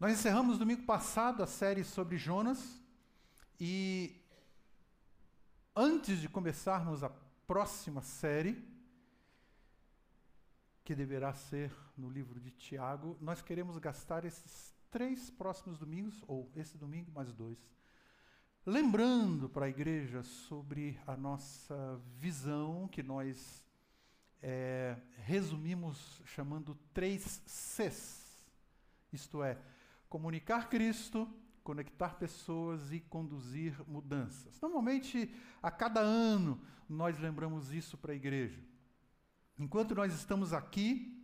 Nós encerramos domingo passado a série sobre Jonas e antes de começarmos a próxima série, que deverá ser no livro de Tiago, nós queremos gastar esses três próximos domingos, ou esse domingo mais dois, lembrando para a igreja sobre a nossa visão que nós é, resumimos chamando três Cs, isto é, comunicar Cristo, conectar pessoas e conduzir mudanças. Normalmente, a cada ano, nós lembramos isso para a igreja. Enquanto nós estamos aqui,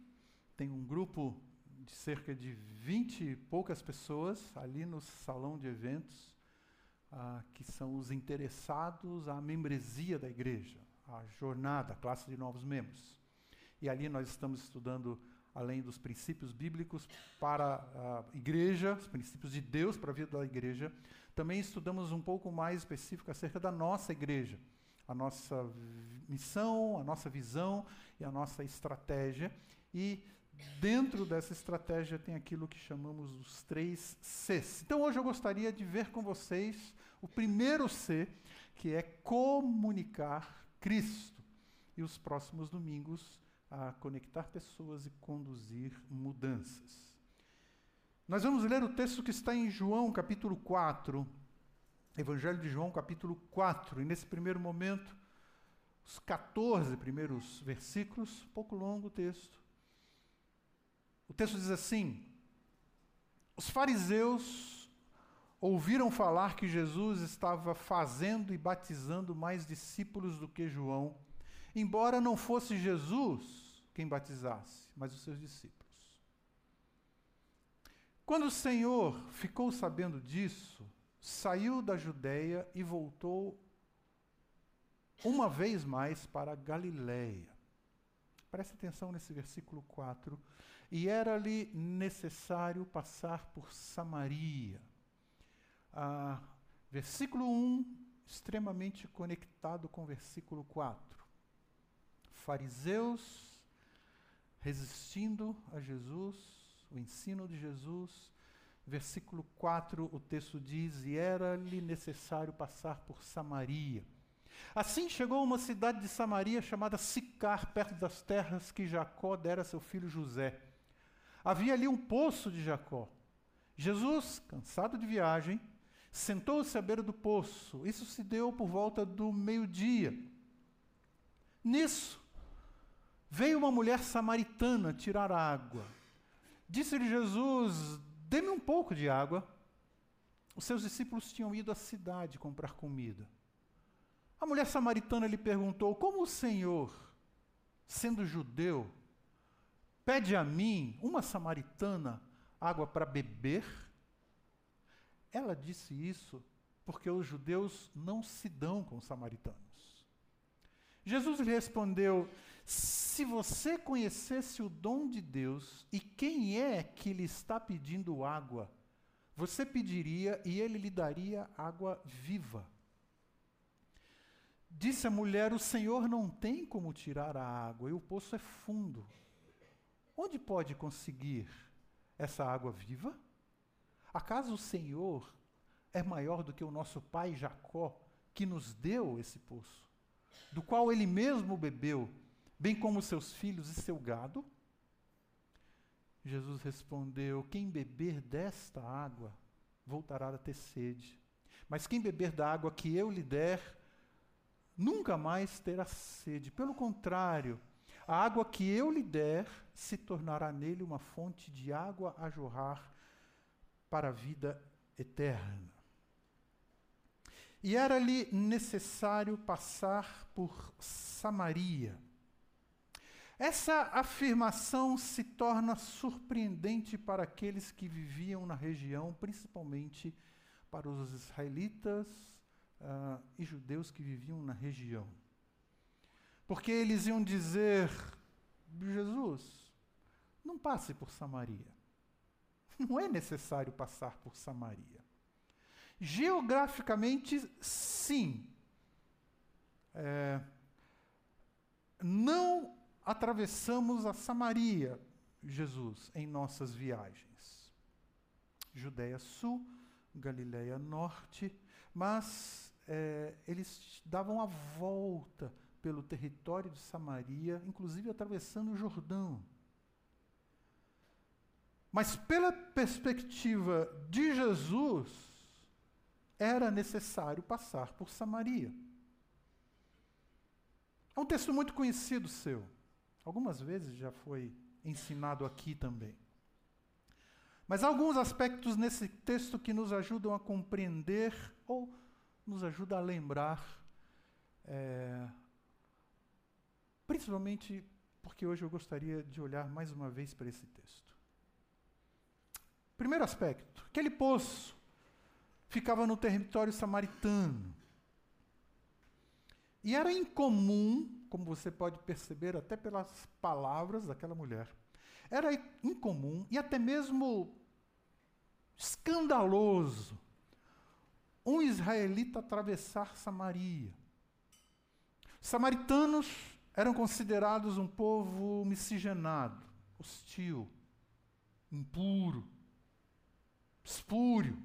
tem um grupo de cerca de 20 e poucas pessoas ali no salão de eventos, ah, que são os interessados à membresia da igreja, à jornada, a classe de novos membros. E ali nós estamos estudando além dos princípios bíblicos para a igreja, os princípios de Deus para a vida da igreja, também estudamos um pouco mais específico acerca da nossa igreja, a nossa missão, a nossa visão e a nossa estratégia. E dentro dessa estratégia tem aquilo que chamamos os três Cs. Então hoje eu gostaria de ver com vocês o primeiro C, que é comunicar Cristo. E os próximos domingos a conectar pessoas e conduzir mudanças. Nós vamos ler o texto que está em João, capítulo 4, Evangelho de João, capítulo 4, e nesse primeiro momento, os 14 primeiros versículos, pouco longo o texto. O texto diz assim: Os fariseus ouviram falar que Jesus estava fazendo e batizando mais discípulos do que João embora não fosse Jesus quem batizasse, mas os seus discípulos. Quando o Senhor ficou sabendo disso, saiu da Judéia e voltou uma vez mais para Galiléia. Preste atenção nesse versículo 4. E era-lhe necessário passar por Samaria. Ah, versículo 1, extremamente conectado com o versículo 4 fariseus resistindo a Jesus, o ensino de Jesus. Versículo 4, o texto diz: E era-lhe necessário passar por Samaria. Assim chegou uma cidade de Samaria chamada Sicar, perto das terras que Jacó dera a seu filho José. Havia ali um poço de Jacó. Jesus, cansado de viagem, sentou-se à beira do poço. Isso se deu por volta do meio-dia. Nisso, Veio uma mulher samaritana tirar água. Disse-lhe Jesus: Dê-me um pouco de água. Os seus discípulos tinham ido à cidade comprar comida. A mulher samaritana lhe perguntou: Como o Senhor, sendo judeu, pede a mim, uma samaritana, água para beber? Ela disse isso porque os judeus não se dão com os samaritanos. Jesus lhe respondeu: Se você conhecesse o dom de Deus e quem é que lhe está pedindo água, você pediria e ele lhe daria água viva. Disse a mulher: O Senhor não tem como tirar a água e o poço é fundo. Onde pode conseguir essa água viva? Acaso o Senhor é maior do que o nosso pai Jacó, que nos deu esse poço? do qual ele mesmo bebeu, bem como seus filhos e seu gado? Jesus respondeu: Quem beber desta água voltará a ter sede. Mas quem beber da água que eu lhe der, nunca mais terá sede. Pelo contrário, a água que eu lhe der se tornará nele uma fonte de água a jorrar para a vida eterna. E era-lhe necessário passar por Samaria. Essa afirmação se torna surpreendente para aqueles que viviam na região, principalmente para os israelitas uh, e judeus que viviam na região. Porque eles iam dizer: Jesus, não passe por Samaria. Não é necessário passar por Samaria. Geograficamente, sim. É, não atravessamos a Samaria, Jesus, em nossas viagens. Judéia Sul, Galiléia Norte, mas é, eles davam a volta pelo território de Samaria, inclusive atravessando o Jordão. Mas, pela perspectiva de Jesus, era necessário passar por Samaria. É um texto muito conhecido seu. Algumas vezes já foi ensinado aqui também. Mas há alguns aspectos nesse texto que nos ajudam a compreender ou nos ajudam a lembrar, é, principalmente porque hoje eu gostaria de olhar mais uma vez para esse texto. Primeiro aspecto: aquele poço ficava no território samaritano. E era incomum, como você pode perceber até pelas palavras daquela mulher, era incomum e até mesmo escandaloso um israelita atravessar Samaria. Samaritanos eram considerados um povo miscigenado, hostil, impuro, espúrio.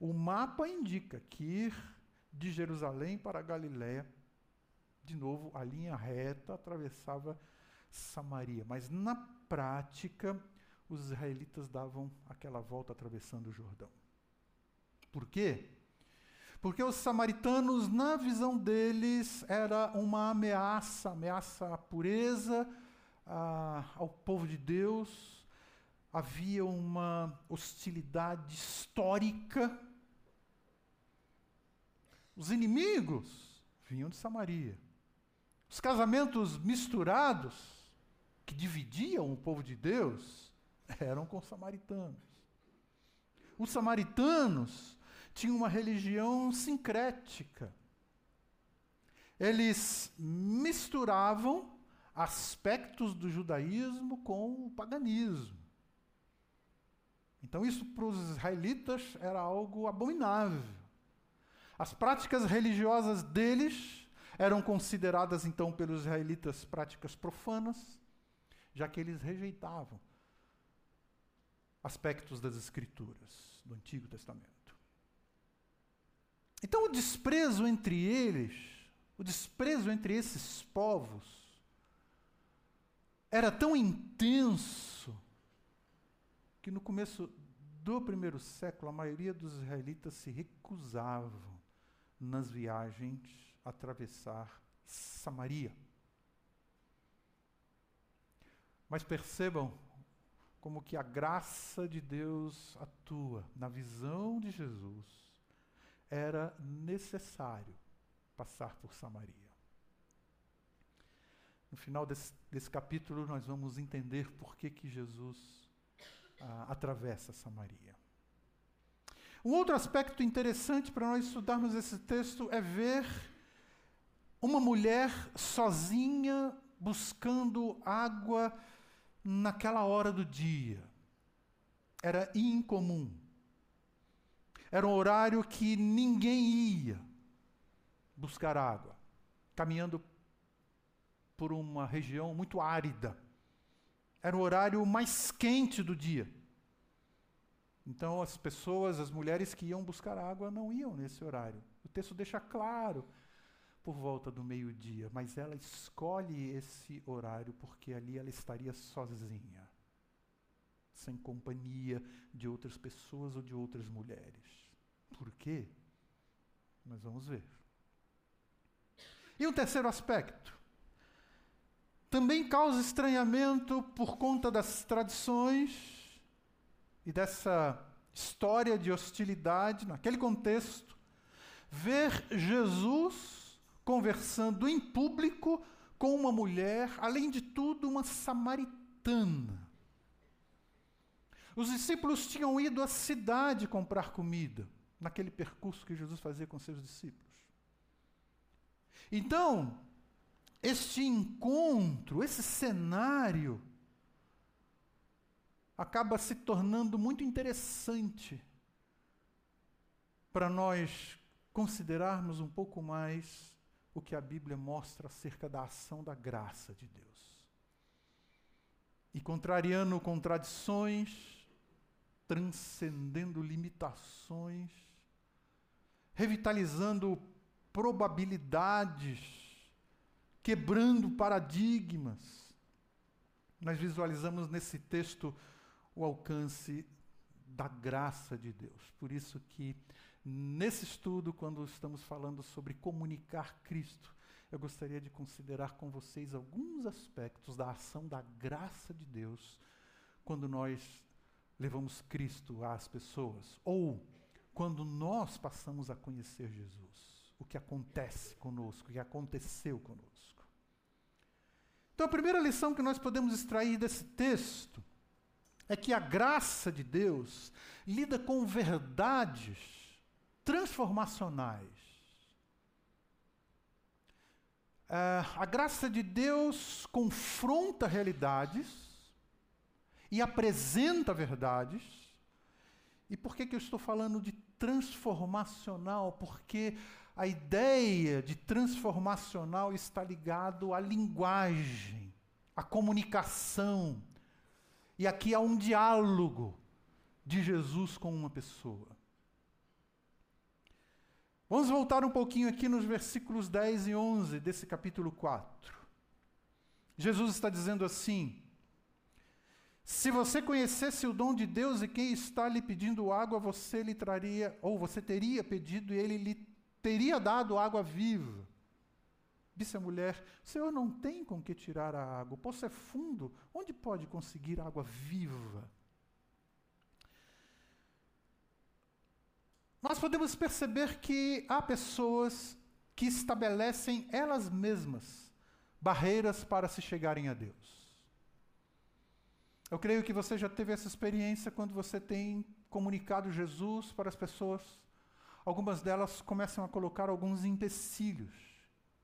O mapa indica que ir de Jerusalém para Galiléia, de novo, a linha reta atravessava Samaria, mas na prática os israelitas davam aquela volta atravessando o Jordão. Por quê? Porque os samaritanos, na visão deles, era uma ameaça, ameaça à pureza, a, ao povo de Deus. Havia uma hostilidade histórica. Os inimigos vinham de Samaria. Os casamentos misturados, que dividiam o povo de Deus, eram com os samaritanos. Os samaritanos tinham uma religião sincrética. Eles misturavam aspectos do judaísmo com o paganismo. Então, isso para os israelitas era algo abominável. As práticas religiosas deles eram consideradas, então, pelos israelitas práticas profanas, já que eles rejeitavam aspectos das Escrituras do Antigo Testamento. Então, o desprezo entre eles, o desprezo entre esses povos, era tão intenso que no começo do primeiro século a maioria dos israelitas se recusavam nas viagens atravessar Samaria. Mas percebam como que a graça de Deus atua na visão de Jesus, era necessário passar por Samaria. No final desse, desse capítulo, nós vamos entender por que, que Jesus ah, atravessa Samaria. Um outro aspecto interessante para nós estudarmos esse texto é ver uma mulher sozinha buscando água naquela hora do dia. Era incomum. Era um horário que ninguém ia buscar água, caminhando por uma região muito árida. Era o horário mais quente do dia. Então, as pessoas, as mulheres que iam buscar água, não iam nesse horário. O texto deixa claro por volta do meio-dia, mas ela escolhe esse horário porque ali ela estaria sozinha, sem companhia de outras pessoas ou de outras mulheres. Por quê? Nós vamos ver. E um terceiro aspecto. Também causa estranhamento por conta das tradições e dessa história de hostilidade, naquele contexto, ver Jesus conversando em público com uma mulher, além de tudo, uma samaritana. Os discípulos tinham ido à cidade comprar comida, naquele percurso que Jesus fazia com seus discípulos. Então, este encontro, esse cenário, acaba se tornando muito interessante para nós considerarmos um pouco mais o que a Bíblia mostra acerca da ação da graça de Deus. E contrariando contradições, transcendendo limitações, revitalizando probabilidades, quebrando paradigmas. Nós visualizamos nesse texto o alcance da graça de Deus. Por isso que nesse estudo, quando estamos falando sobre comunicar Cristo, eu gostaria de considerar com vocês alguns aspectos da ação da graça de Deus quando nós levamos Cristo às pessoas ou quando nós passamos a conhecer Jesus. O que acontece conosco, o que aconteceu conosco. Então, a primeira lição que nós podemos extrair desse texto é que a graça de Deus lida com verdades transformacionais Uh, a graça de Deus confronta realidades e apresenta verdades. E por que, que eu estou falando de transformacional? Porque a ideia de transformacional está ligado à linguagem, à comunicação. E aqui há um diálogo de Jesus com uma pessoa. Vamos voltar um pouquinho aqui nos versículos 10 e 11 desse capítulo 4. Jesus está dizendo assim: Se você conhecesse o dom de Deus e quem está lhe pedindo água, você lhe traria, ou você teria pedido e ele lhe teria dado água viva. Disse a mulher: Senhor, não tem com que tirar a água, o poço é fundo, onde pode conseguir água viva? Nós podemos perceber que há pessoas que estabelecem elas mesmas barreiras para se chegarem a Deus. Eu creio que você já teve essa experiência quando você tem comunicado Jesus para as pessoas. Algumas delas começam a colocar alguns empecilhos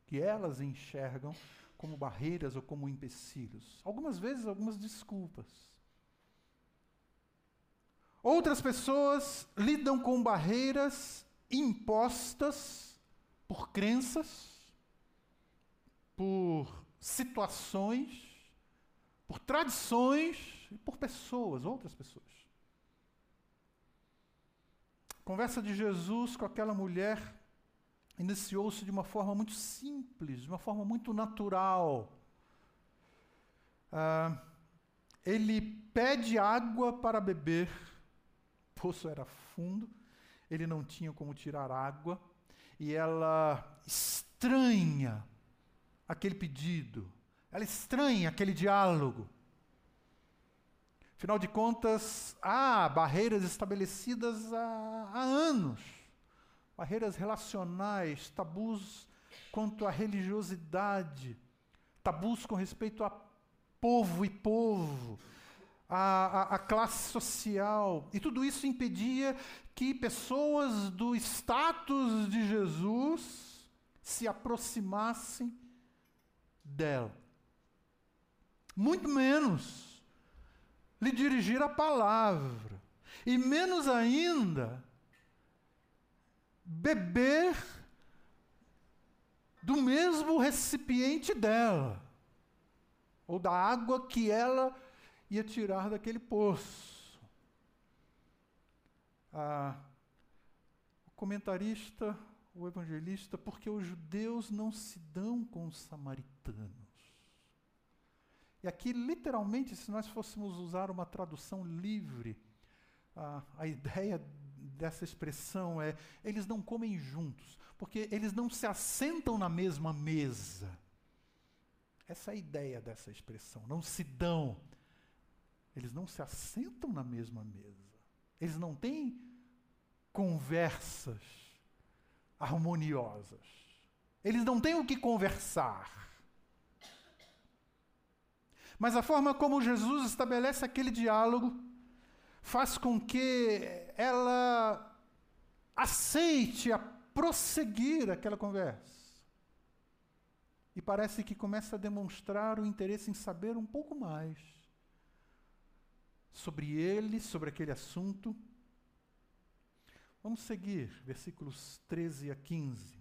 que elas enxergam como barreiras ou como empecilhos. Algumas vezes, algumas desculpas. Outras pessoas lidam com barreiras impostas por crenças, por situações, por tradições e por pessoas, outras pessoas. A conversa de Jesus com aquela mulher iniciou-se de uma forma muito simples, de uma forma muito natural. Ah, ele pede água para beber poço era fundo, ele não tinha como tirar água, e ela estranha aquele pedido, ela estranha aquele diálogo. Afinal de contas, há barreiras estabelecidas há, há anos, barreiras relacionais, tabus quanto à religiosidade, tabus com respeito a povo e povo, a, a, a, classe social. E tudo isso impedia que pessoas do status de Jesus se aproximassem dela. Muito menos lhe dirigir a palavra. E menos ainda beber do mesmo recipiente dela, ou da água que ela ia tirar daquele poço. Ah, o comentarista, o evangelista, porque os judeus não se dão com os samaritanos. E aqui, literalmente, se nós fôssemos usar uma tradução livre, a, a ideia dessa expressão é: eles não comem juntos, porque eles não se assentam na mesma mesa. Essa é a ideia dessa expressão, não se dão eles não se assentam na mesma mesa. Eles não têm conversas harmoniosas. Eles não têm o que conversar. Mas a forma como Jesus estabelece aquele diálogo faz com que ela aceite a prosseguir aquela conversa. E parece que começa a demonstrar o interesse em saber um pouco mais sobre ele, sobre aquele assunto. Vamos seguir, versículos 13 a 15.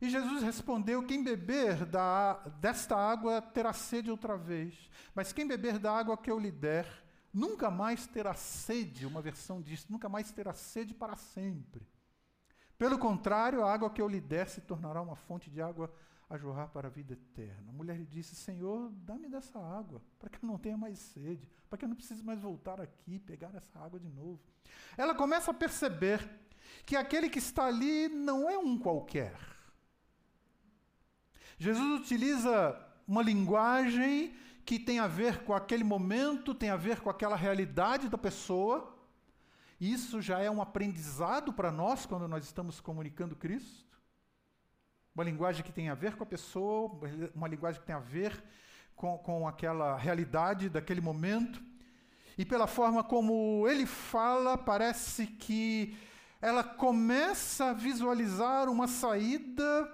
E Jesus respondeu: Quem beber da, desta água terá sede outra vez, mas quem beber da água que eu lhe der, nunca mais terá sede, uma versão diz, nunca mais terá sede para sempre. Pelo contrário, a água que eu lhe der se tornará uma fonte de água a jorrar para a vida eterna. A mulher lhe disse: Senhor, dá-me dessa água, para que eu não tenha mais sede, para que eu não precise mais voltar aqui pegar essa água de novo. Ela começa a perceber que aquele que está ali não é um qualquer. Jesus utiliza uma linguagem que tem a ver com aquele momento, tem a ver com aquela realidade da pessoa. Isso já é um aprendizado para nós quando nós estamos comunicando Cristo uma linguagem que tem a ver com a pessoa, uma linguagem que tem a ver com, com aquela realidade daquele momento. E pela forma como ele fala, parece que ela começa a visualizar uma saída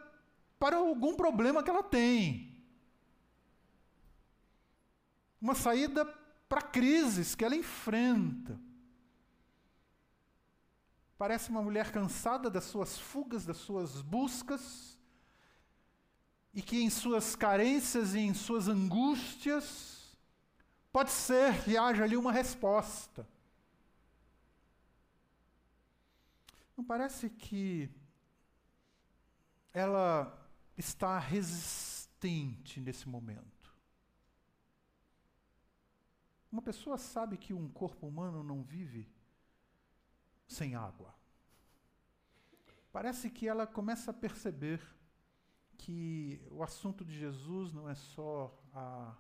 para algum problema que ela tem. Uma saída para crises que ela enfrenta. Parece uma mulher cansada das suas fugas, das suas buscas, e que em suas carências e em suas angústias, pode ser que haja ali uma resposta. Não parece que ela está resistente nesse momento? Uma pessoa sabe que um corpo humano não vive sem água. Parece que ela começa a perceber que o assunto de Jesus não é só a,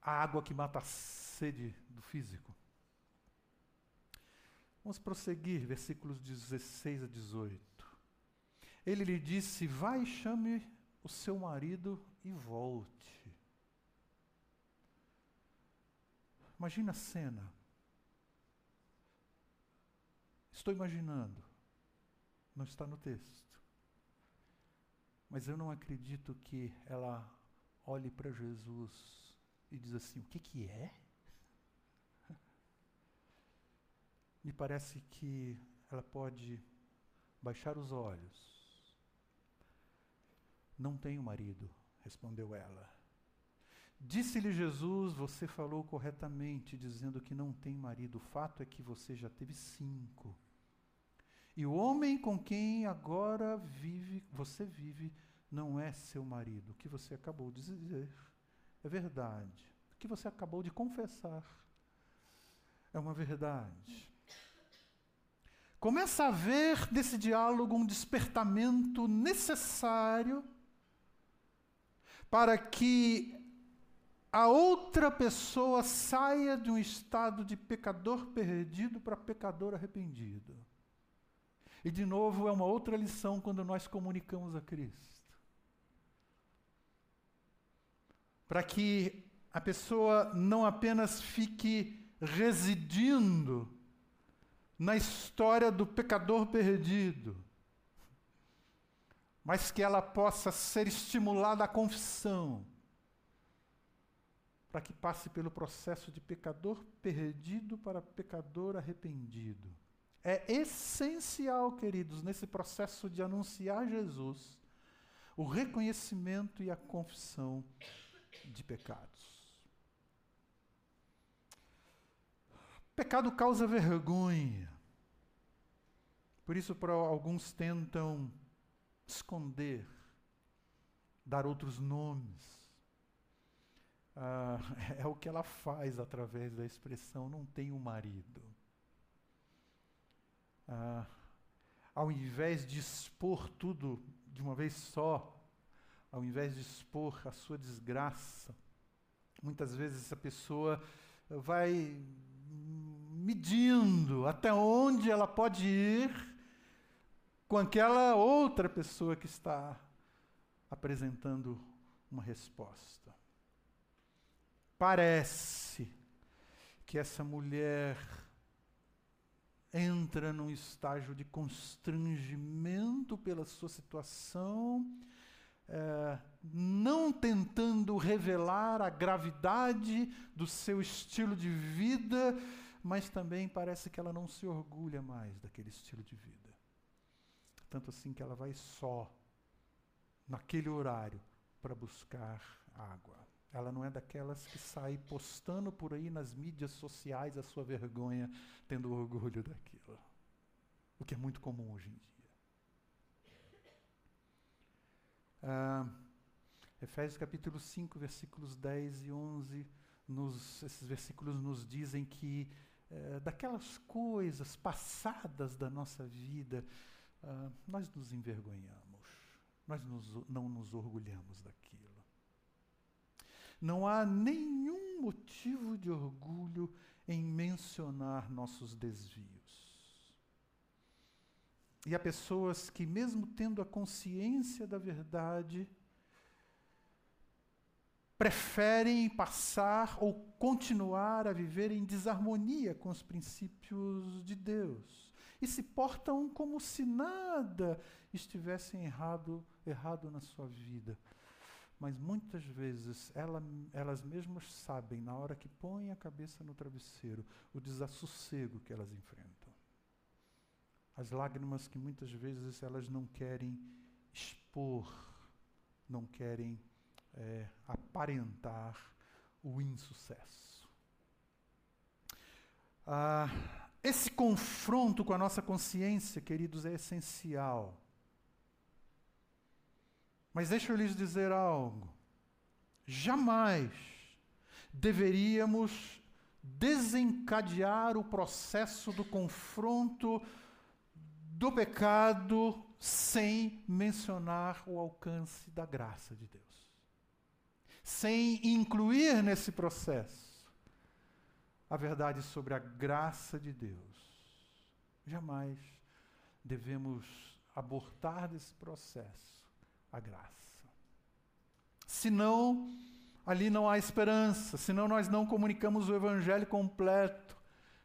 a água que mata a sede do físico. Vamos prosseguir, versículos 16 a 18. Ele lhe disse: Vai, chame o seu marido e volte. Imagina a cena. Estou imaginando. Não está no texto. Mas eu não acredito que ela olhe para Jesus e diz assim: o que, que é? Me parece que ela pode baixar os olhos. Não tenho marido, respondeu ela. Disse-lhe Jesus: Você falou corretamente, dizendo que não tem marido. O fato é que você já teve cinco. E o homem com quem agora vive, você vive, não é seu marido. O que você acabou de dizer é verdade. O que você acabou de confessar é uma verdade. Começa a haver nesse diálogo um despertamento necessário para que a outra pessoa saia de um estado de pecador perdido para pecador arrependido. E, de novo, é uma outra lição quando nós comunicamos a Cristo. Para que a pessoa não apenas fique residindo na história do pecador perdido, mas que ela possa ser estimulada à confissão, para que passe pelo processo de pecador perdido para pecador arrependido. É essencial, queridos, nesse processo de anunciar Jesus, o reconhecimento e a confissão de pecados. Pecado causa vergonha. Por isso, para alguns tentam esconder, dar outros nomes. Ah, é o que ela faz através da expressão não tenho marido ah, ao invés de expor tudo de uma vez só, ao invés de expor a sua desgraça, muitas vezes essa pessoa vai medindo até onde ela pode ir com aquela outra pessoa que está apresentando uma resposta. Parece que essa mulher entra num estágio de constrangimento pela sua situação, é, não tentando revelar a gravidade do seu estilo de vida, mas também parece que ela não se orgulha mais daquele estilo de vida. Tanto assim que ela vai só, naquele horário, para buscar água. Ela não é daquelas que sai postando por aí nas mídias sociais a sua vergonha, tendo orgulho daquilo. O que é muito comum hoje em dia. Ah, Efésios capítulo 5, versículos 10 e 11, nos, esses versículos nos dizem que eh, daquelas coisas passadas da nossa vida, ah, nós nos envergonhamos, nós nos, não nos orgulhamos daquilo. Não há nenhum motivo de orgulho em mencionar nossos desvios. E há pessoas que, mesmo tendo a consciência da verdade, preferem passar ou continuar a viver em desarmonia com os princípios de Deus. E se portam como se nada estivesse errado, errado na sua vida mas muitas vezes ela, elas mesmas sabem, na hora que põem a cabeça no travesseiro, o desassossego que elas enfrentam. As lágrimas que muitas vezes elas não querem expor, não querem é, aparentar o insucesso. Ah, esse confronto com a nossa consciência, queridos, é essencial. Mas deixa eu lhes dizer algo. Jamais deveríamos desencadear o processo do confronto do pecado sem mencionar o alcance da graça de Deus. Sem incluir nesse processo a verdade sobre a graça de Deus. Jamais devemos abortar desse processo a graça. Senão, ali não há esperança, senão nós não comunicamos o evangelho completo,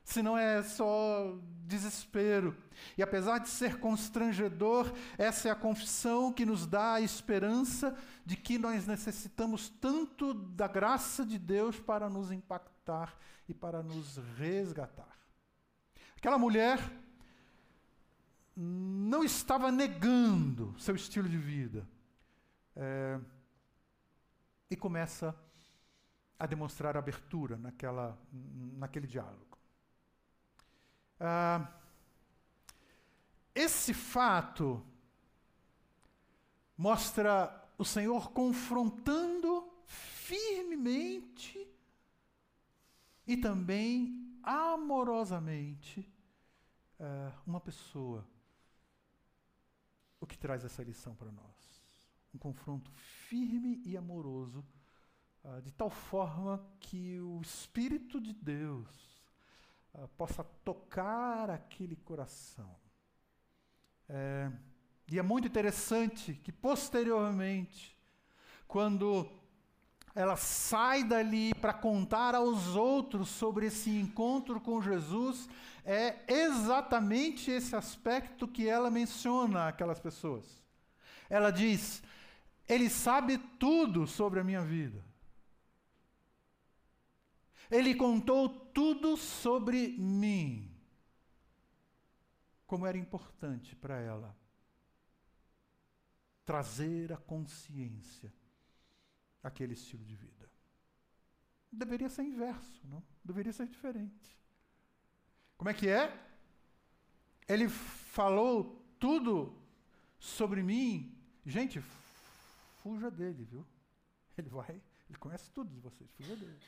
senão é só desespero. E apesar de ser constrangedor, essa é a confissão que nos dá a esperança de que nós necessitamos tanto da graça de Deus para nos impactar e para nos resgatar. Aquela mulher não estava negando seu estilo de vida. É, e começa a demonstrar abertura naquela, naquele diálogo. Ah, esse fato mostra o Senhor confrontando firmemente e também amorosamente uh, uma pessoa. O que traz essa lição para nós? Um confronto firme e amoroso, uh, de tal forma que o Espírito de Deus uh, possa tocar aquele coração. É, e é muito interessante que, posteriormente, quando ela sai dali para contar aos outros sobre esse encontro com Jesus, é exatamente esse aspecto que ela menciona aquelas pessoas. Ela diz: ele sabe tudo sobre a minha vida. Ele contou tudo sobre mim. Como era importante para ela trazer a consciência aquele estilo de vida. Deveria ser inverso, não? Deveria ser diferente. Como é que é? Ele falou tudo sobre mim. Gente, fuja dele, viu? Ele vai, ele conhece tudo de vocês, fuja dele.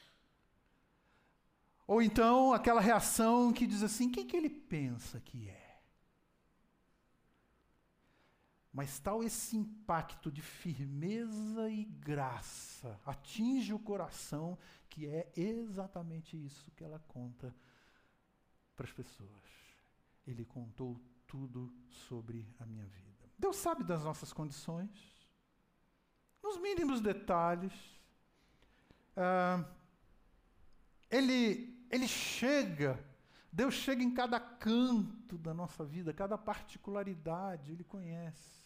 Ou então aquela reação que diz assim: quem que ele pensa que é? Mas tal esse impacto de firmeza e graça atinge o coração, que é exatamente isso que ela conta para as pessoas. Ele contou tudo sobre a minha vida. Deus sabe das nossas condições nos mínimos detalhes. Ah, ele, ele chega, Deus chega em cada canto da nossa vida, cada particularidade, Ele conhece.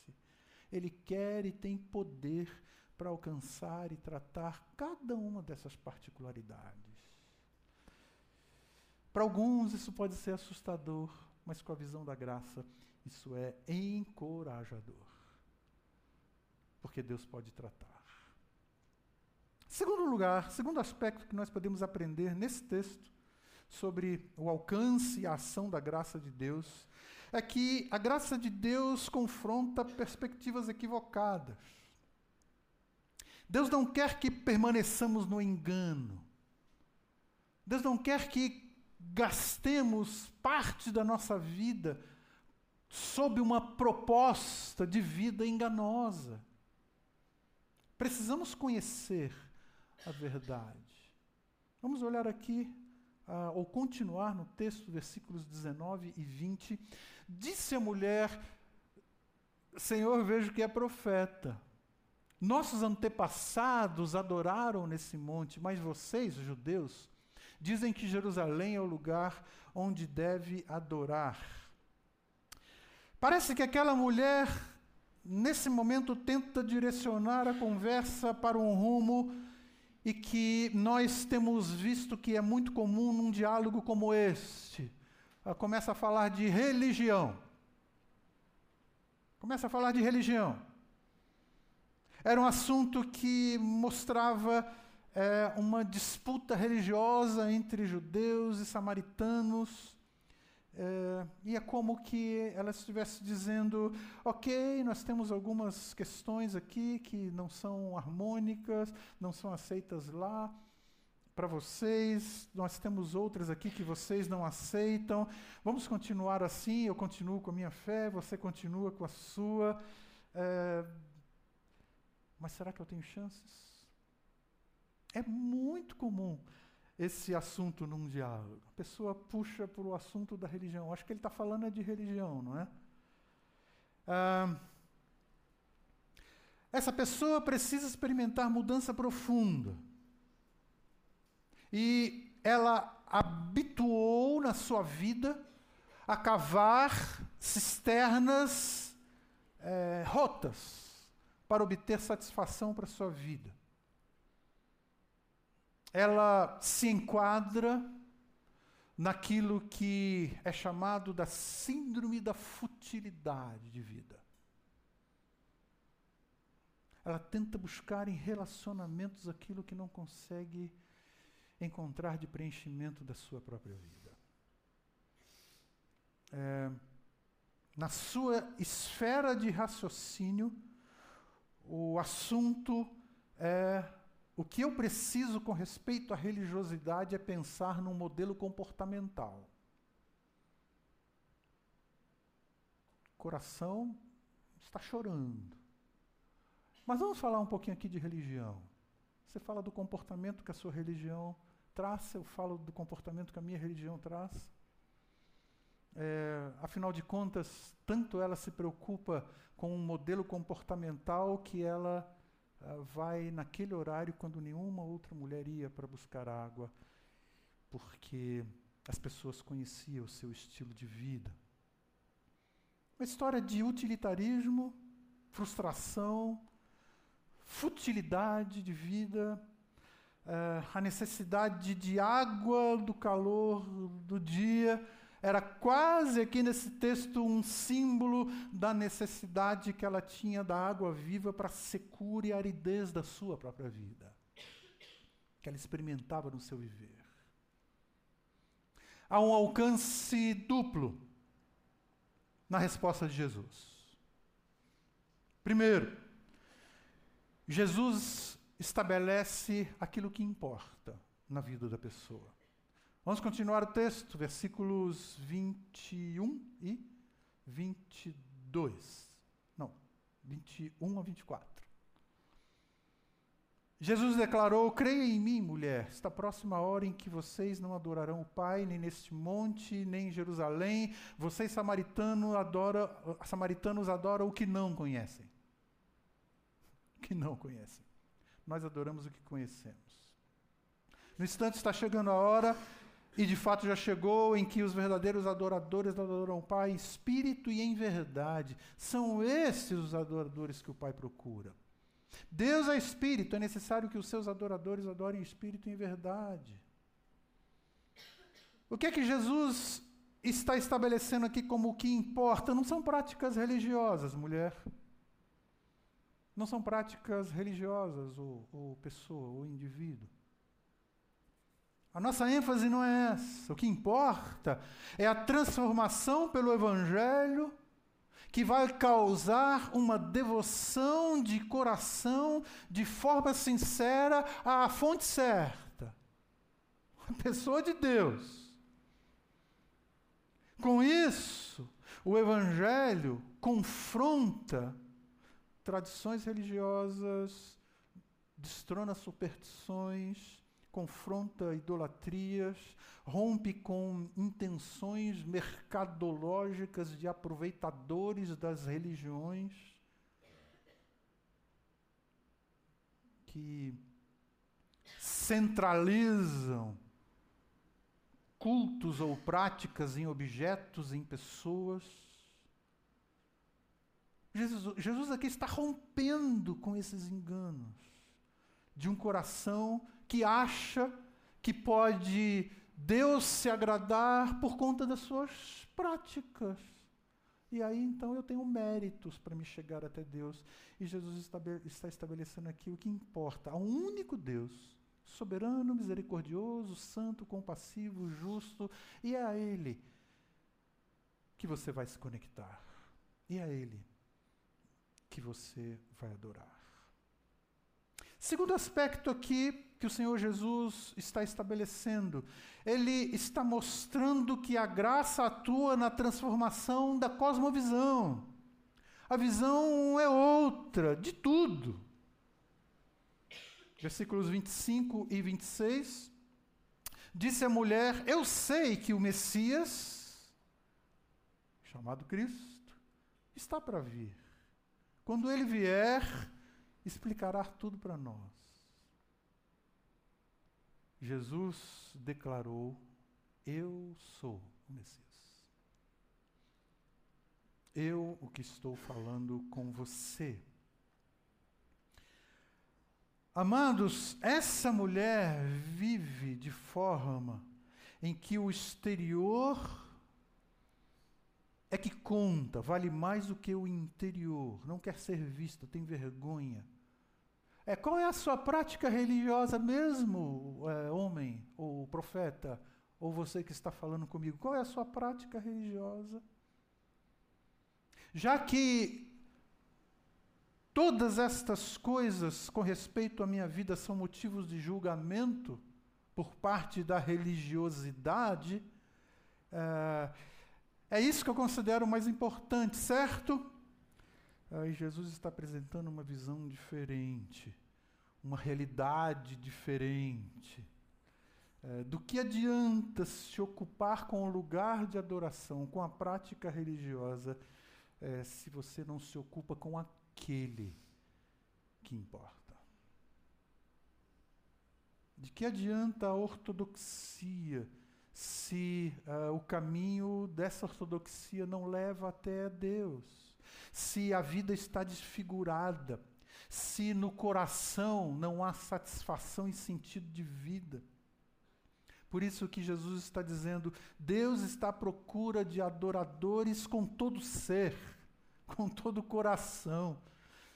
Ele quer e tem poder para alcançar e tratar cada uma dessas particularidades. Para alguns isso pode ser assustador, mas com a visão da graça, isso é encorajador porque Deus pode tratar. Segundo lugar, segundo aspecto que nós podemos aprender nesse texto sobre o alcance e a ação da graça de Deus é que a graça de Deus confronta perspectivas equivocadas. Deus não quer que permaneçamos no engano. Deus não quer que gastemos parte da nossa vida sob uma proposta de vida enganosa. Precisamos conhecer a verdade. Vamos olhar aqui, uh, ou continuar no texto, versículos 19 e 20. Disse a mulher: Senhor, vejo que é profeta. Nossos antepassados adoraram nesse monte, mas vocês, judeus, dizem que Jerusalém é o lugar onde deve adorar. Parece que aquela mulher, nesse momento, tenta direcionar a conversa para um rumo e que nós temos visto que é muito comum num diálogo como este. Ela começa a falar de religião. Começa a falar de religião. Era um assunto que mostrava é, uma disputa religiosa entre judeus e samaritanos. É, e é como que ela estivesse dizendo: ok, nós temos algumas questões aqui que não são harmônicas, não são aceitas lá para vocês, nós temos outras aqui que vocês não aceitam. Vamos continuar assim, eu continuo com a minha fé, você continua com a sua. É, mas será que eu tenho chances? É muito comum esse assunto num diálogo. A pessoa puxa para o assunto da religião. Acho que ele está falando é de religião, não é? Ah, essa pessoa precisa experimentar mudança profunda. E ela habituou na sua vida a cavar cisternas é, rotas para obter satisfação para a sua vida ela se enquadra naquilo que é chamado da síndrome da futilidade de vida. Ela tenta buscar em relacionamentos aquilo que não consegue encontrar de preenchimento da sua própria vida. É, na sua esfera de raciocínio, o assunto é o que eu preciso com respeito à religiosidade é pensar num modelo comportamental. O coração está chorando. Mas vamos falar um pouquinho aqui de religião. Você fala do comportamento que a sua religião traz, eu falo do comportamento que a minha religião traz. É, afinal de contas, tanto ela se preocupa com um modelo comportamental que ela vai naquele horário quando nenhuma outra mulher ia para buscar água, porque as pessoas conheciam o seu estilo de vida. Uma história de utilitarismo, frustração, futilidade de vida, uh, a necessidade de água do calor do dia era quase aqui nesse texto um símbolo da necessidade que ela tinha da água viva para a secura e aridez da sua própria vida, que ela experimentava no seu viver. Há um alcance duplo na resposta de Jesus. Primeiro, Jesus estabelece aquilo que importa na vida da pessoa. Vamos continuar o texto, versículos 21 e 22. Não, 21 a 24. Jesus declarou: Creia em mim, mulher. Está próxima a hora em que vocês não adorarão o Pai, nem neste monte, nem em Jerusalém. Vocês samaritanos adoram, samaritanos adoram o que não conhecem. O que não conhecem. Nós adoramos o que conhecemos. No instante está chegando a hora e de fato já chegou em que os verdadeiros adoradores adoram o Pai em espírito e em verdade. São esses os adoradores que o Pai procura. Deus é espírito, é necessário que os seus adoradores adorem em espírito e em verdade. O que é que Jesus está estabelecendo aqui como o que importa? Não são práticas religiosas, mulher. Não são práticas religiosas, ou, ou pessoa, ou indivíduo. A nossa ênfase não é essa. O que importa é a transformação pelo Evangelho que vai causar uma devoção de coração, de forma sincera, à fonte certa a pessoa de Deus. Com isso, o Evangelho confronta tradições religiosas, destrona superstições, confronta idolatrias, rompe com intenções mercadológicas de aproveitadores das religiões que centralizam cultos ou práticas em objetos, em pessoas. Jesus, Jesus aqui está rompendo com esses enganos de um coração que acha que pode Deus se agradar por conta das suas práticas. E aí então eu tenho méritos para me chegar até Deus. E Jesus está estabelecendo aqui o que importa: há um único Deus, soberano, misericordioso, santo, compassivo, justo, e é a Ele que você vai se conectar. E é a Ele que você vai adorar. Segundo aspecto aqui que o Senhor Jesus está estabelecendo, ele está mostrando que a graça atua na transformação da cosmovisão. A visão é outra de tudo. Versículos 25 e 26. Disse a mulher: Eu sei que o Messias, chamado Cristo, está para vir. Quando ele vier, explicará tudo para nós. Jesus declarou: Eu sou o Messias. Eu o que estou falando com você. Amados, essa mulher vive de forma em que o exterior é que conta, vale mais do que o interior, não quer ser vista, tem vergonha. É, qual é a sua prática religiosa mesmo, é, homem, ou profeta, ou você que está falando comigo? Qual é a sua prática religiosa? Já que todas estas coisas com respeito à minha vida são motivos de julgamento por parte da religiosidade, é, é isso que eu considero mais importante, certo? Aí Jesus está apresentando uma visão diferente, uma realidade diferente. É, do que adianta se ocupar com o lugar de adoração, com a prática religiosa, é, se você não se ocupa com aquele que importa? De que adianta a ortodoxia se uh, o caminho dessa ortodoxia não leva até Deus? Se a vida está desfigurada, se no coração não há satisfação e sentido de vida. Por isso que Jesus está dizendo: Deus está à procura de adoradores com todo ser, com todo o coração.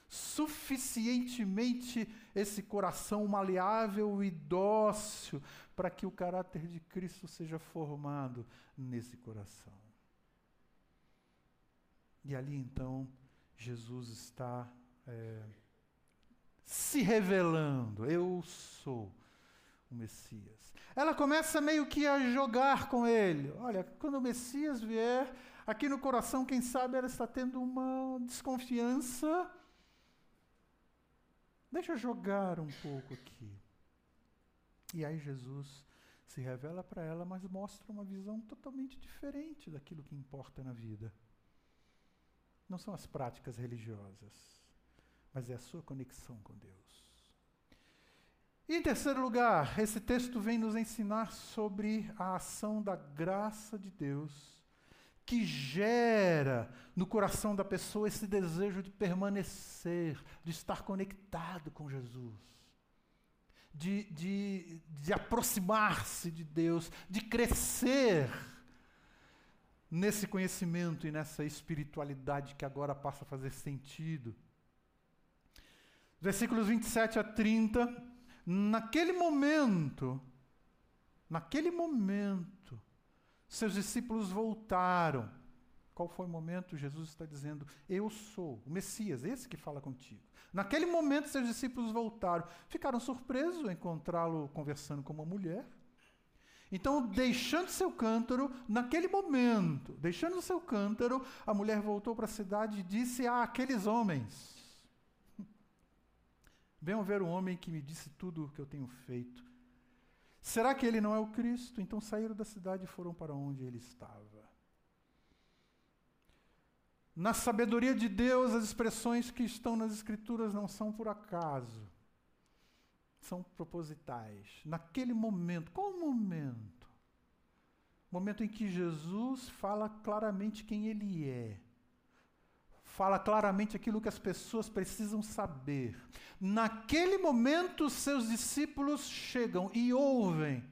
Suficientemente esse coração maleável e dócil para que o caráter de Cristo seja formado nesse coração. E ali então Jesus está é, se revelando. Eu sou o Messias. Ela começa meio que a jogar com ele. Olha, quando o Messias vier, aqui no coração, quem sabe ela está tendo uma desconfiança. Deixa eu jogar um pouco aqui. E aí Jesus se revela para ela, mas mostra uma visão totalmente diferente daquilo que importa na vida. Não são as práticas religiosas, mas é a sua conexão com Deus. E em terceiro lugar, esse texto vem nos ensinar sobre a ação da graça de Deus, que gera no coração da pessoa esse desejo de permanecer, de estar conectado com Jesus, de, de, de aproximar-se de Deus, de crescer nesse conhecimento e nessa espiritualidade que agora passa a fazer sentido. Versículos 27 a 30. Naquele momento, naquele momento, seus discípulos voltaram. Qual foi o momento? Jesus está dizendo: Eu sou o Messias, esse que fala contigo. Naquele momento, seus discípulos voltaram. Ficaram surpresos ao encontrá-lo conversando com uma mulher. Então, deixando seu cântaro, naquele momento, deixando seu cântaro, a mulher voltou para a cidade e disse a aqueles homens: Venham ver o homem que me disse tudo o que eu tenho feito. Será que ele não é o Cristo? Então saíram da cidade e foram para onde ele estava. Na sabedoria de Deus, as expressões que estão nas Escrituras não são por acaso, são propositais. Naquele momento, qual o momento? Momento em que Jesus fala claramente quem ele é fala claramente aquilo que as pessoas precisam saber. Naquele momento, seus discípulos chegam e ouvem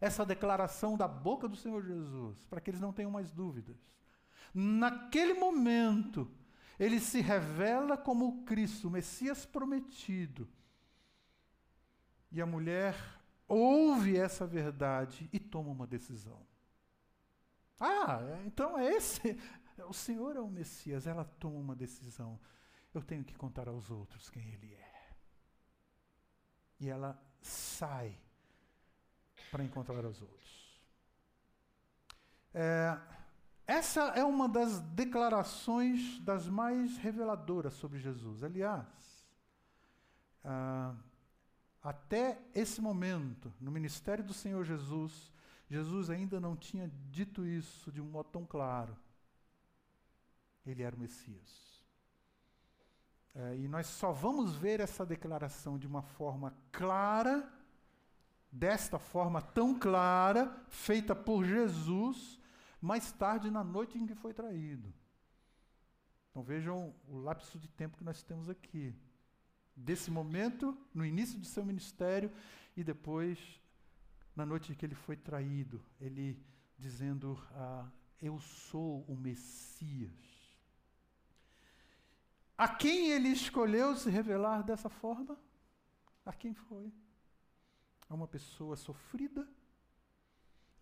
essa declaração da boca do Senhor Jesus, para que eles não tenham mais dúvidas. Naquele momento, ele se revela como o Cristo, o Messias prometido. E a mulher ouve essa verdade e toma uma decisão. Ah, então é esse, o Senhor é o Messias, ela toma uma decisão. Eu tenho que contar aos outros quem Ele é. E ela sai para encontrar os outros. É, essa é uma das declarações das mais reveladoras sobre Jesus. Aliás, ah, até esse momento, no ministério do Senhor Jesus, Jesus ainda não tinha dito isso de um modo tão claro ele era o Messias. É, e nós só vamos ver essa declaração de uma forma clara, desta forma tão clara, feita por Jesus, mais tarde na noite em que foi traído. Então vejam o lapso de tempo que nós temos aqui. Desse momento, no início do seu ministério, e depois, na noite em que ele foi traído, ele dizendo: ah, Eu sou o Messias. A quem ele escolheu se revelar dessa forma? A quem foi? A uma pessoa sofrida,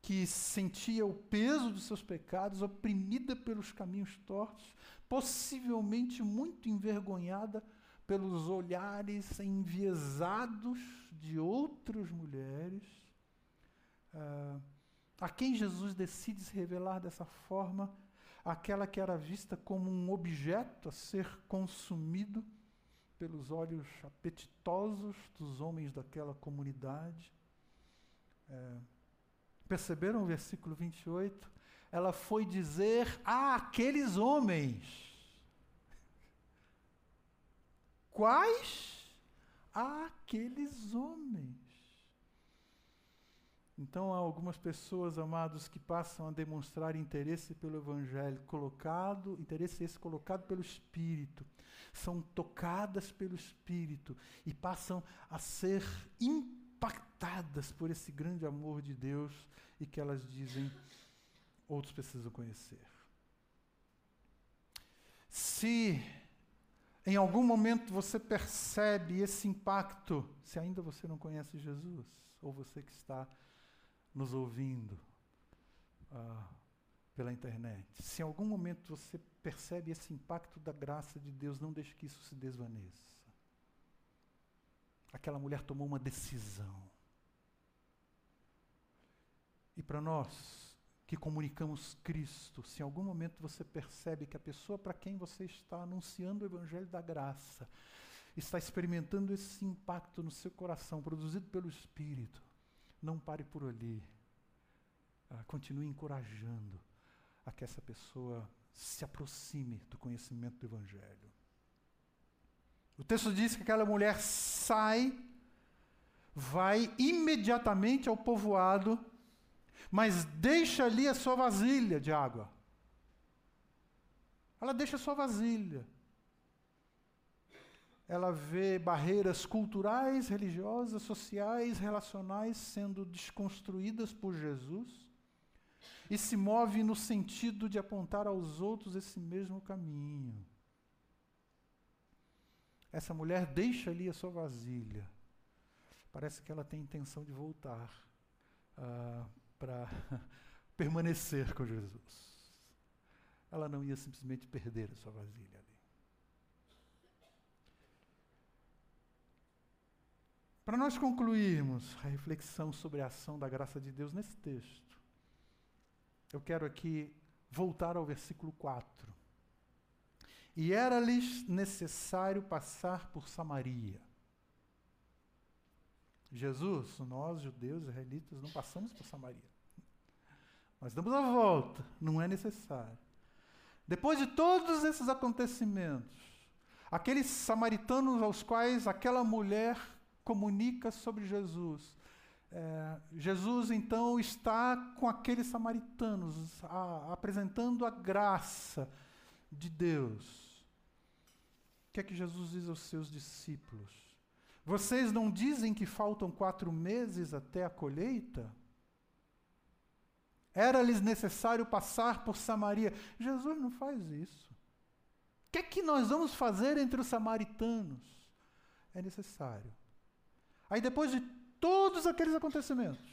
que sentia o peso dos seus pecados, oprimida pelos caminhos tortos, possivelmente muito envergonhada pelos olhares enviesados de outras mulheres. Uh, a quem Jesus decide se revelar dessa forma aquela que era vista como um objeto a ser consumido pelos olhos apetitosos dos homens daquela comunidade. É, perceberam o versículo 28? Ela foi dizer a aqueles homens. Quais? Aqueles homens. Então há algumas pessoas, amados, que passam a demonstrar interesse pelo Evangelho, colocado, interesse esse colocado pelo Espírito, são tocadas pelo Espírito e passam a ser impactadas por esse grande amor de Deus e que elas dizem, outros precisam conhecer. Se em algum momento você percebe esse impacto, se ainda você não conhece Jesus, ou você que está nos ouvindo ah, pela internet, se em algum momento você percebe esse impacto da graça de Deus, não deixe que isso se desvaneça. Aquela mulher tomou uma decisão. E para nós que comunicamos Cristo, se em algum momento você percebe que a pessoa para quem você está anunciando o Evangelho da graça está experimentando esse impacto no seu coração, produzido pelo Espírito, não pare por ali. Ah, continue encorajando a que essa pessoa se aproxime do conhecimento do Evangelho. O texto diz que aquela mulher sai, vai imediatamente ao povoado, mas deixa ali a sua vasilha de água. Ela deixa a sua vasilha ela vê barreiras culturais, religiosas, sociais, relacionais sendo desconstruídas por Jesus e se move no sentido de apontar aos outros esse mesmo caminho. essa mulher deixa ali a sua vasilha. Parece que ela tem intenção de voltar uh, para permanecer com Jesus. Ela não ia simplesmente perder a sua vasilha ali. Para nós concluirmos a reflexão sobre a ação da graça de Deus nesse texto, eu quero aqui voltar ao versículo 4. E era-lhes necessário passar por Samaria. Jesus, nós, judeus, israelitas, não passamos por Samaria. Nós damos a volta, não é necessário. Depois de todos esses acontecimentos, aqueles samaritanos aos quais aquela mulher comunica sobre Jesus. É, Jesus então está com aqueles samaritanos, a, apresentando a graça de Deus. O que é que Jesus diz aos seus discípulos? Vocês não dizem que faltam quatro meses até a colheita? Era-lhes necessário passar por Samaria. Jesus não faz isso. O que é que nós vamos fazer entre os samaritanos? É necessário Aí depois de todos aqueles acontecimentos,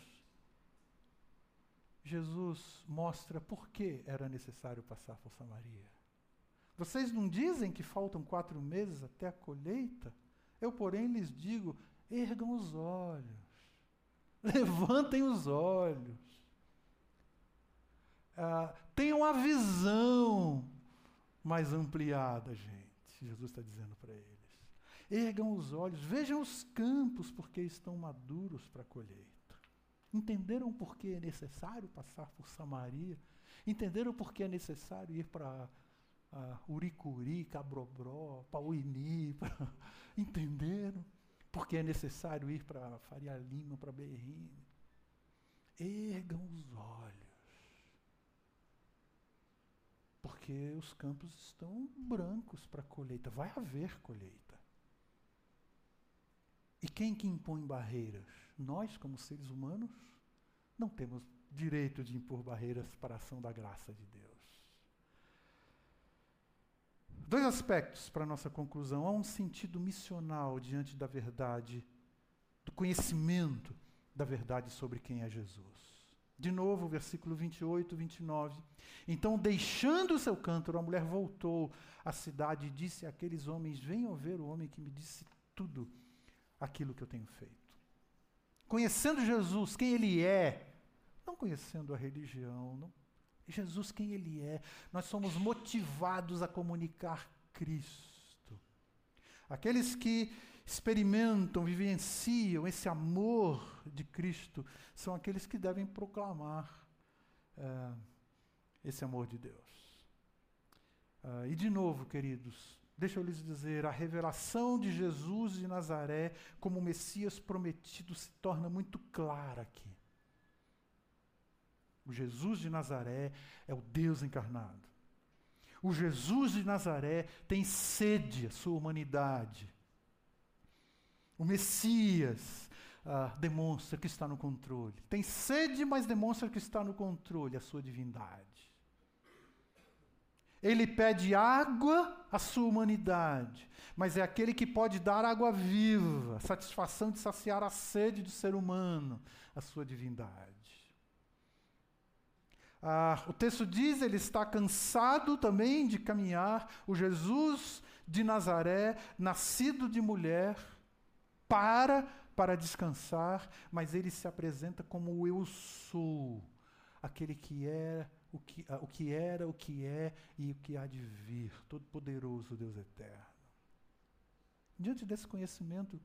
Jesus mostra por que era necessário passar por Samaria. Vocês não dizem que faltam quatro meses até a colheita? Eu, porém, lhes digo: ergam os olhos, levantem os olhos, ah, tenham a visão mais ampliada, gente. Jesus está dizendo para eles. Ergam os olhos, vejam os campos, porque estão maduros para a colheita. Entenderam por que é necessário passar por Samaria? Entenderam por que é necessário ir para uh, Uricuri, Cabrobró, Pauini? Pra... Entenderam? por que é necessário ir para Faria Lima, para Berrine? Ergam os olhos. Porque os campos estão brancos para colheita. Vai haver colheita. E quem que impõe barreiras? Nós, como seres humanos, não temos direito de impor barreiras para a ação da graça de Deus. Dois aspectos para a nossa conclusão. Há um sentido missional diante da verdade, do conhecimento da verdade sobre quem é Jesus. De novo, versículo 28, 29. Então, deixando o seu cântaro, a mulher voltou à cidade e disse àqueles homens: Venham ver o homem que me disse tudo aquilo que eu tenho feito. Conhecendo Jesus, quem Ele é, não conhecendo a religião, não, Jesus, quem Ele é, nós somos motivados a comunicar Cristo. Aqueles que experimentam, vivenciam esse amor de Cristo, são aqueles que devem proclamar uh, esse amor de Deus. Uh, e de novo, queridos, Deixa eu lhes dizer, a revelação de Jesus de Nazaré como Messias prometido se torna muito clara aqui. O Jesus de Nazaré é o Deus encarnado. O Jesus de Nazaré tem sede a sua humanidade. O Messias ah, demonstra que está no controle. Tem sede, mas demonstra que está no controle, a sua divindade. Ele pede água à sua humanidade, mas é aquele que pode dar água viva, satisfação de saciar a sede do ser humano, a sua divindade. Ah, o texto diz: ele está cansado também de caminhar. O Jesus de Nazaré, nascido de mulher, para para descansar, mas ele se apresenta como eu sou, aquele que é o que, o que era, o que é e o que há de vir, todo-poderoso Deus eterno. Diante desse conhecimento,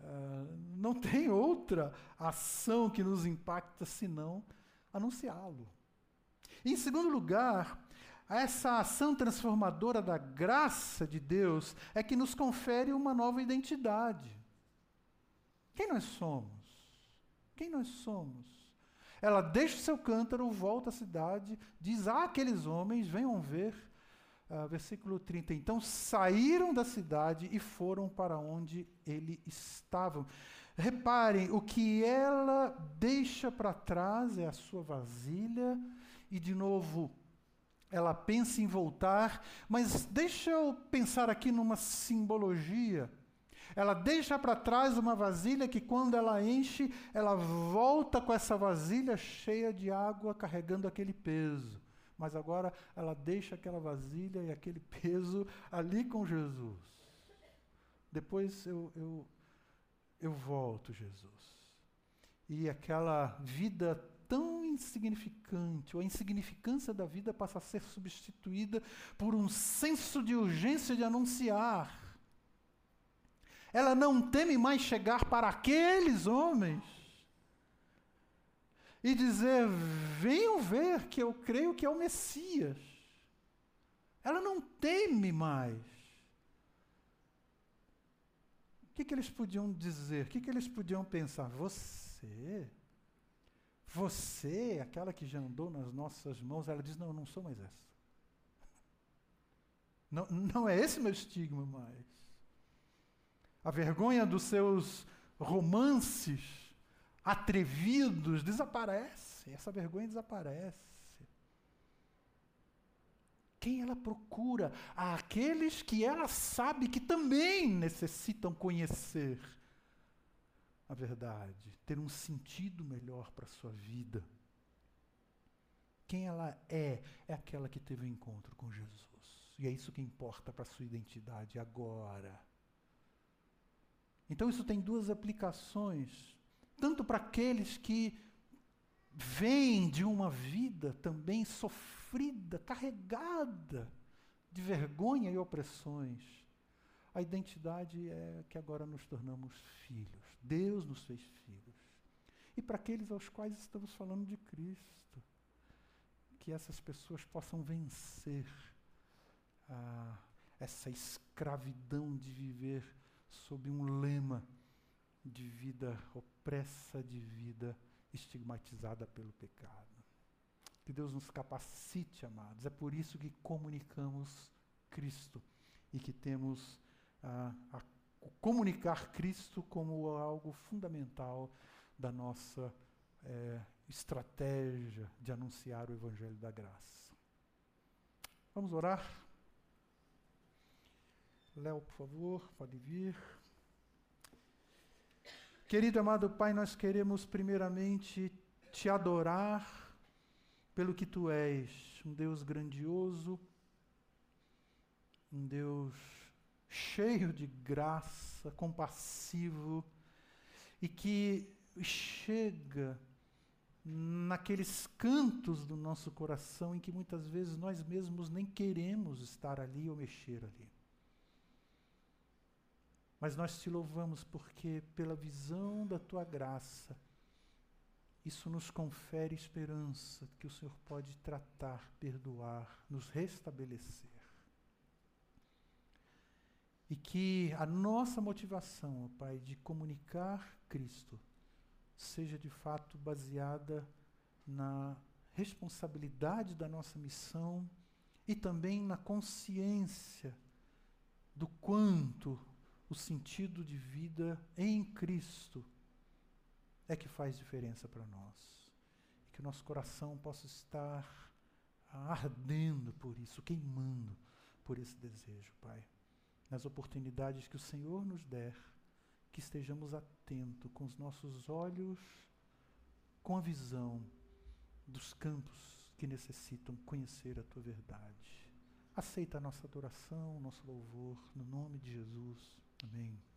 uh, não tem outra ação que nos impacta senão anunciá-lo. Em segundo lugar, essa ação transformadora da graça de Deus é que nos confere uma nova identidade. Quem nós somos? Quem nós somos? Ela deixa o seu cântaro, volta à cidade, diz àqueles homens: venham ver. Uh, versículo 30. Então saíram da cidade e foram para onde ele estava. Reparem, o que ela deixa para trás é a sua vasilha, e de novo, ela pensa em voltar, mas deixa eu pensar aqui numa simbologia. Ela deixa para trás uma vasilha que, quando ela enche, ela volta com essa vasilha cheia de água, carregando aquele peso. Mas agora ela deixa aquela vasilha e aquele peso ali com Jesus. Depois eu, eu, eu volto, Jesus. E aquela vida tão insignificante, ou a insignificância da vida passa a ser substituída por um senso de urgência de anunciar ela não teme mais chegar para aqueles homens e dizer: venham ver que eu creio que é o Messias. Ela não teme mais. O que, que eles podiam dizer? O que, que eles podiam pensar? Você? Você, aquela que já andou nas nossas mãos, ela diz: Não, eu não sou mais essa. Não, não é esse meu estigma mais. A vergonha dos seus romances atrevidos desaparece. Essa vergonha desaparece. Quem ela procura? Aqueles que ela sabe que também necessitam conhecer a verdade, ter um sentido melhor para a sua vida. Quem ela é? É aquela que teve o um encontro com Jesus. E é isso que importa para a sua identidade agora. Então isso tem duas aplicações, tanto para aqueles que vêm de uma vida também sofrida, carregada de vergonha e opressões. A identidade é que agora nos tornamos filhos. Deus nos fez filhos. E para aqueles aos quais estamos falando de Cristo, que essas pessoas possam vencer ah, essa escravidão de viver sob um lema de vida opressa, de vida estigmatizada pelo pecado. Que Deus nos capacite, amados. É por isso que comunicamos Cristo e que temos a, a comunicar Cristo como algo fundamental da nossa é, estratégia de anunciar o Evangelho da Graça. Vamos orar? Léo, por favor, pode vir. Querido amado Pai, nós queremos primeiramente te adorar pelo que tu és, um Deus grandioso, um Deus cheio de graça, compassivo e que chega naqueles cantos do nosso coração em que muitas vezes nós mesmos nem queremos estar ali ou mexer ali. Mas nós te louvamos porque, pela visão da tua graça, isso nos confere esperança que o Senhor pode tratar, perdoar, nos restabelecer. E que a nossa motivação, ó Pai, de comunicar Cristo, seja de fato baseada na responsabilidade da nossa missão e também na consciência do quanto o sentido de vida em Cristo é que faz diferença para nós. E que o nosso coração possa estar ardendo por isso, queimando por esse desejo, Pai. Nas oportunidades que o Senhor nos der, que estejamos atentos com os nossos olhos, com a visão dos campos que necessitam conhecer a tua verdade. Aceita a nossa adoração, nosso louvor, no nome de Jesus. Amém.